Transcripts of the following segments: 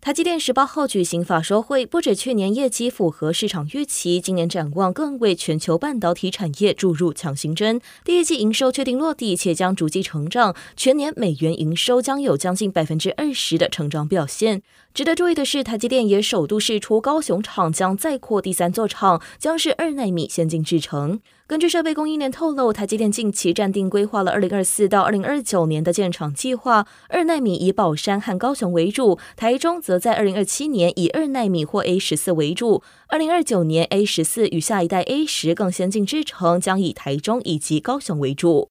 台积电十八号举行法说会，不止去年业绩符合市场预期，今年展望更为全球半导体产业注入强心针。第一季营收确定落地，且将逐季成长，全年美元营收将有将近百分之二十的成长表现。值得注意的是，台积电也首度释出高雄厂将再扩第三座厂，将是二奈米先进制程。根据设备供应链透露，台积电近期暂定规划了二零二四到二零二九年的建厂计划，二纳米以宝山和高雄为主，台中则在二零二七年以二纳米或 A 十四为主，二零二九年 A 十四与下一代 A 十更先进制程将以台中以及高雄为主。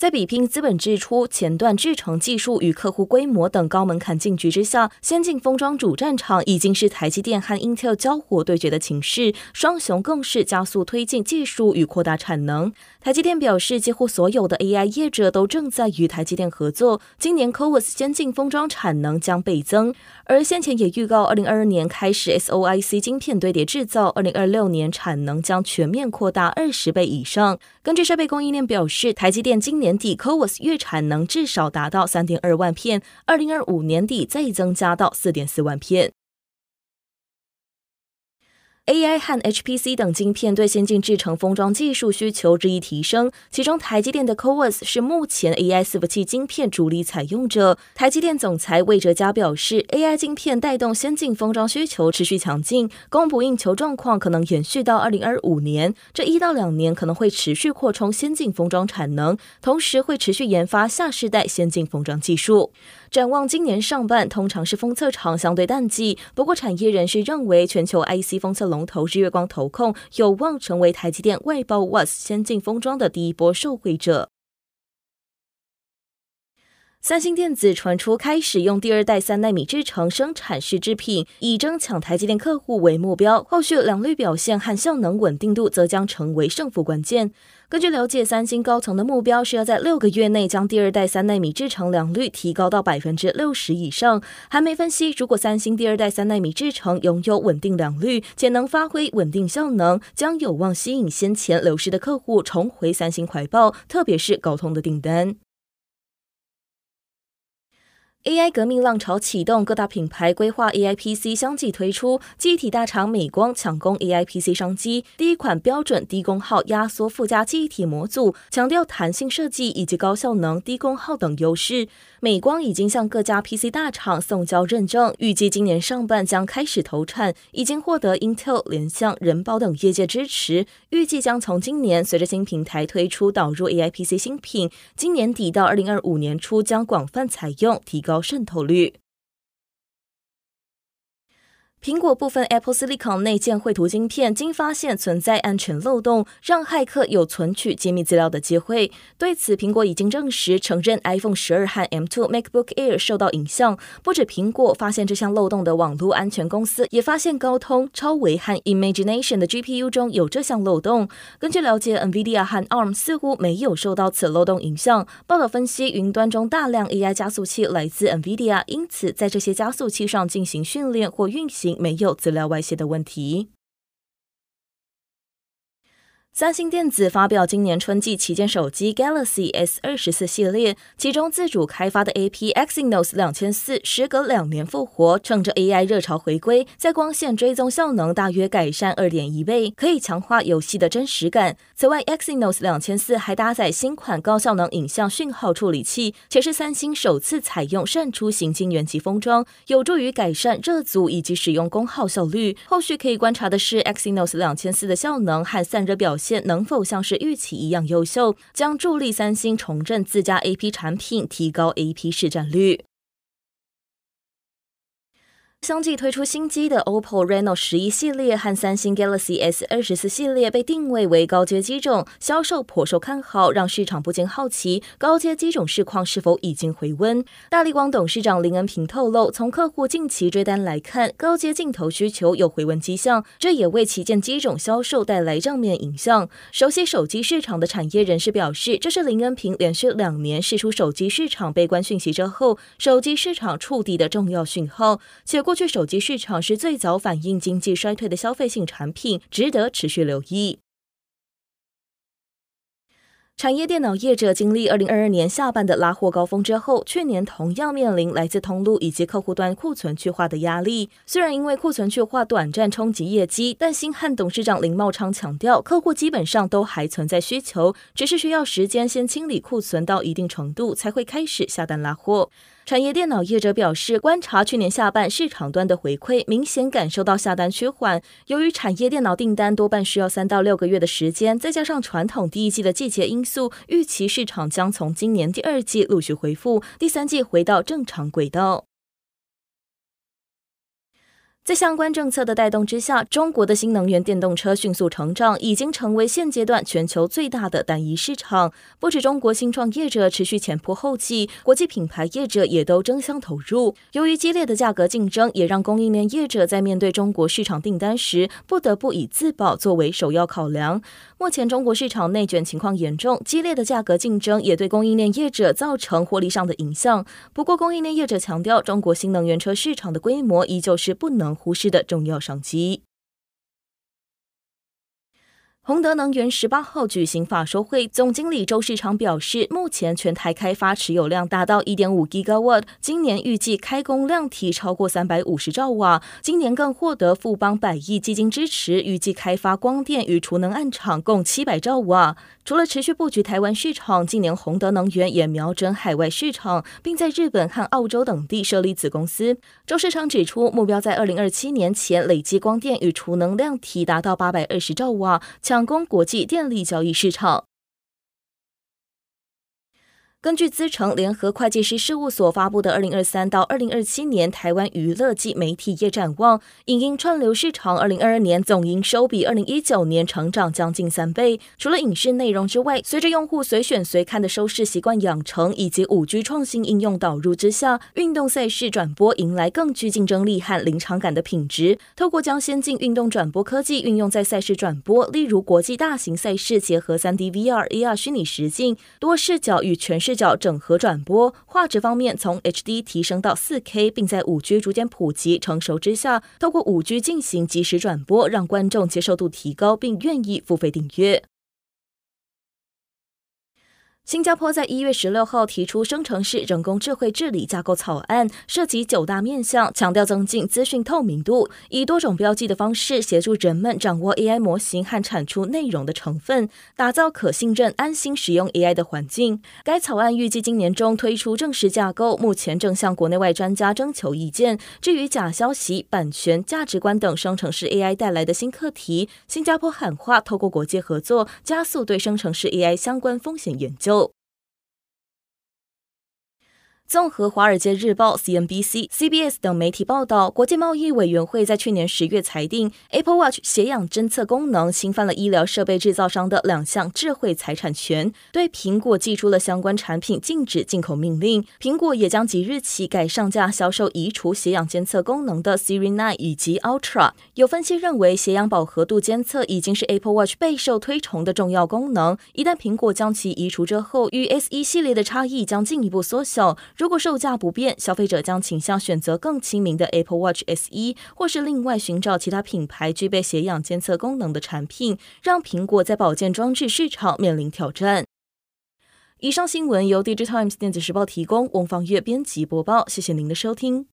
在比拼资本支出、前段制程技术与客户规模等高门槛进局之下，先进封装主战场已经是台积电和 Intel 交火对决的情势，双雄更是加速推进技术与扩大产能。台积电表示，几乎所有的 AI 业者都正在与台积电合作，今年 CoWoS 先进封装产能将倍增，而先前也预告，二零二二年开始 SOIC 晶片堆叠制造，二零二六年产能将全面扩大二十倍以上。根据设备供应链表示，台积电今年。年底，Cowas 月产能至少达到三点二万片，二零二五年底再增加到四点四万片。AI 和 HPC 等晶片对先进制程封装技术需求日益提升，其中台积电的 CoWoS 是目前 AI 伺服器晶片主力采用者。台积电总裁魏哲嘉表示，AI 晶片带动先进封装需求持续强劲，供不应求状况可能延续到二零二五年，这一到两年可能会持续扩充先进封装产能，同时会持续研发下世代先进封装技术。展望今年上半，通常是封测厂相对淡季。不过，产业人士认为，全球 IC 封测龙头日月光投控有望成为台积电外包 was 先进封装的第一波受惠者。三星电子传出开始用第二代三纳米制程生产试制品，以争抢台积电客户为目标。后续良率表现和效能稳定度则将成为胜负关键。根据了解，三星高层的目标是要在六个月内将第二代三纳米制程良率提高到百分之六十以上。韩媒分析，如果三星第二代三纳米制程拥有稳定良率，且能发挥稳定效能，将有望吸引先前流失的客户重回三星怀抱，特别是高通的订单。AI 革命浪潮启动，各大品牌规划 AI PC 相继推出。机体大厂美光抢攻 AI PC 商机，第一款标准低功耗压缩附加记忆体模组，强调弹性设计以及高效能、低功耗等优势。美光已经向各家 PC 大厂送交认证，预计今年上半将开始投产，已经获得 Intel、联想、人保等业界支持。预计将从今年随着新平台推出导入 AI PC 新品，今年底到二零二五年初将广泛采用，提高渗透率。苹果部分 Apple Silicon 内建绘图晶片，经发现存在安全漏洞，让骇客有存取机密资料的机会。对此，苹果已经证实承认 iPhone 十二和 M2 MacBook Air 受到影响。不止苹果发现这项漏洞的网络安全公司，也发现高通、超微和 Imagination 的 GPU 中有这项漏洞。根据了解，NVIDIA 和 ARM 似乎没有受到此漏洞影响。报道分析，云端中大量 AI 加速器来自 NVIDIA，因此在这些加速器上进行训练或运行。没有资料外泄的问题。三星电子发表今年春季旗舰手机 Galaxy S 二十四系列，其中自主开发的 AP Exynos 两千四时隔两年复活，趁着 AI 热潮回归，在光线追踪效能大约改善二点一倍，可以强化游戏的真实感。此外，Exynos 两千四还搭载新款高效能影像讯号处理器，且是三星首次采用扇出型晶圆级封装，有助于改善热阻以及使用功耗效率。后续可以观察的是 Exynos 两千四的效能和散热表现。能否像是预期一样优秀，将助力三星重振自家 AP 产品，提高 AP 市占率。相继推出新机的 OPPO Reno 十一系列和三星 Galaxy S 二十四系列被定位为高阶机种，销售颇受看好，让市场不禁好奇高阶机种市况是否已经回温。大立光董事长林恩平透露，从客户近期追单来看，高阶镜头需求有回温迹象，这也为旗舰机种销售带来正面影响。熟悉手机市场的产业人士表示，这是林恩平连续两年释出手机市场悲观讯息之后，手机市场触底的重要讯号，且过去手机市场是最早反映经济衰退的消费性产品，值得持续留意。产业电脑业者经历二零二二年下半的拉货高峰之后，去年同样面临来自通路以及客户端库存去化的压力。虽然因为库存去化短暂冲击业绩，但新汉董事长林茂昌强调，客户基本上都还存在需求，只是需要时间先清理库存到一定程度，才会开始下单拉货。产业电脑业者表示，观察去年下半市场端的回馈，明显感受到下单趋缓。由于产业电脑订单多半需要三到六个月的时间，再加上传统第一季的季节因素，预期市场将从今年第二季陆续恢复，第三季回到正常轨道。在相关政策的带动之下，中国的新能源电动车迅速成长，已经成为现阶段全球最大的单一市场。不止中国新创业者持续前仆后继，国际品牌业者也都争相投入。由于激烈的价格竞争，也让供应链业者在面对中国市场订单时，不得不以自保作为首要考量。目前中国市场内卷情况严重，激烈的价格竞争也对供应链业者造成获利上的影响。不过，供应链业者强调，中国新能源车市场的规模依旧是不能忽视的重要商机。宏德能源十八号举行法说会，总经理周世昌表示，目前全台开发持有量达到一点五 Gigawatt，今年预计开工量体超过三百五十兆瓦。今年更获得富邦百亿基金支持，预计开发光电与储能案场共七百兆瓦。除了持续布局台湾市场，今年宏德能源也瞄准海外市场，并在日本和澳洲等地设立子公司。周世昌指出，目标在二零二七年前累计光电与储能量体达到八百二十兆瓦，抢攻国际电力交易市场。根据资诚联合会计师事务所发布的二零二三到二零二七年台湾娱乐及媒体业展望，影音串流市场二零二二年总营收比二零一九年成长将近三倍。除了影视内容之外，随着用户随选随看的收视习惯养成，以及五 G 创新应用导入之下，运动赛事转播迎来更具竞争力和临场感的品质。透过将先进运动转播科技运用在赛事转播，例如国际大型赛事结合三 D VR、AR 虚拟实境多视角与全视视角整合转播，画质方面从 HD 提升到 4K，并在 5G 逐渐普及成熟之下，透过 5G 进行即时转播，让观众接受度提高，并愿意付费订阅。新加坡在一月十六号提出生成式人工智慧治理架构草案，涉及九大面向，强调增进资讯透明度，以多种标记的方式协助人们掌握 AI 模型和产出内容的成分，打造可信任、安心使用 AI 的环境。该草案预计今年中推出正式架构，目前正向国内外专家征求意见。至于假消息、版权、价值观等生成式 AI 带来的新课题，新加坡喊话，透过国际合作，加速对生成式 AI 相关风险研究。综合《华尔街日报》、CNBC、CBS 等媒体报道，国际贸易委员会在去年十月裁定，Apple Watch 血氧侦测功能侵犯了医疗设备制造商的两项智慧财产权，对苹果寄出了相关产品禁止进口命令。苹果也将即日起改上架销售移除血氧监测功能的 Series 9以及 Ultra。有分析认为，血氧饱和度监测已经是 Apple Watch 备受推崇的重要功能，一旦苹果将其移除之后，与 SE 系列的差异将进一步缩小。如果售价不变，消费者将倾向选择更亲民的 Apple Watch SE，或是另外寻找其他品牌具备血氧监测功能的产品，让苹果在保健装置市场面临挑战。以上新闻由 Digital Times 电子时报提供，翁方月编辑播报，谢谢您的收听。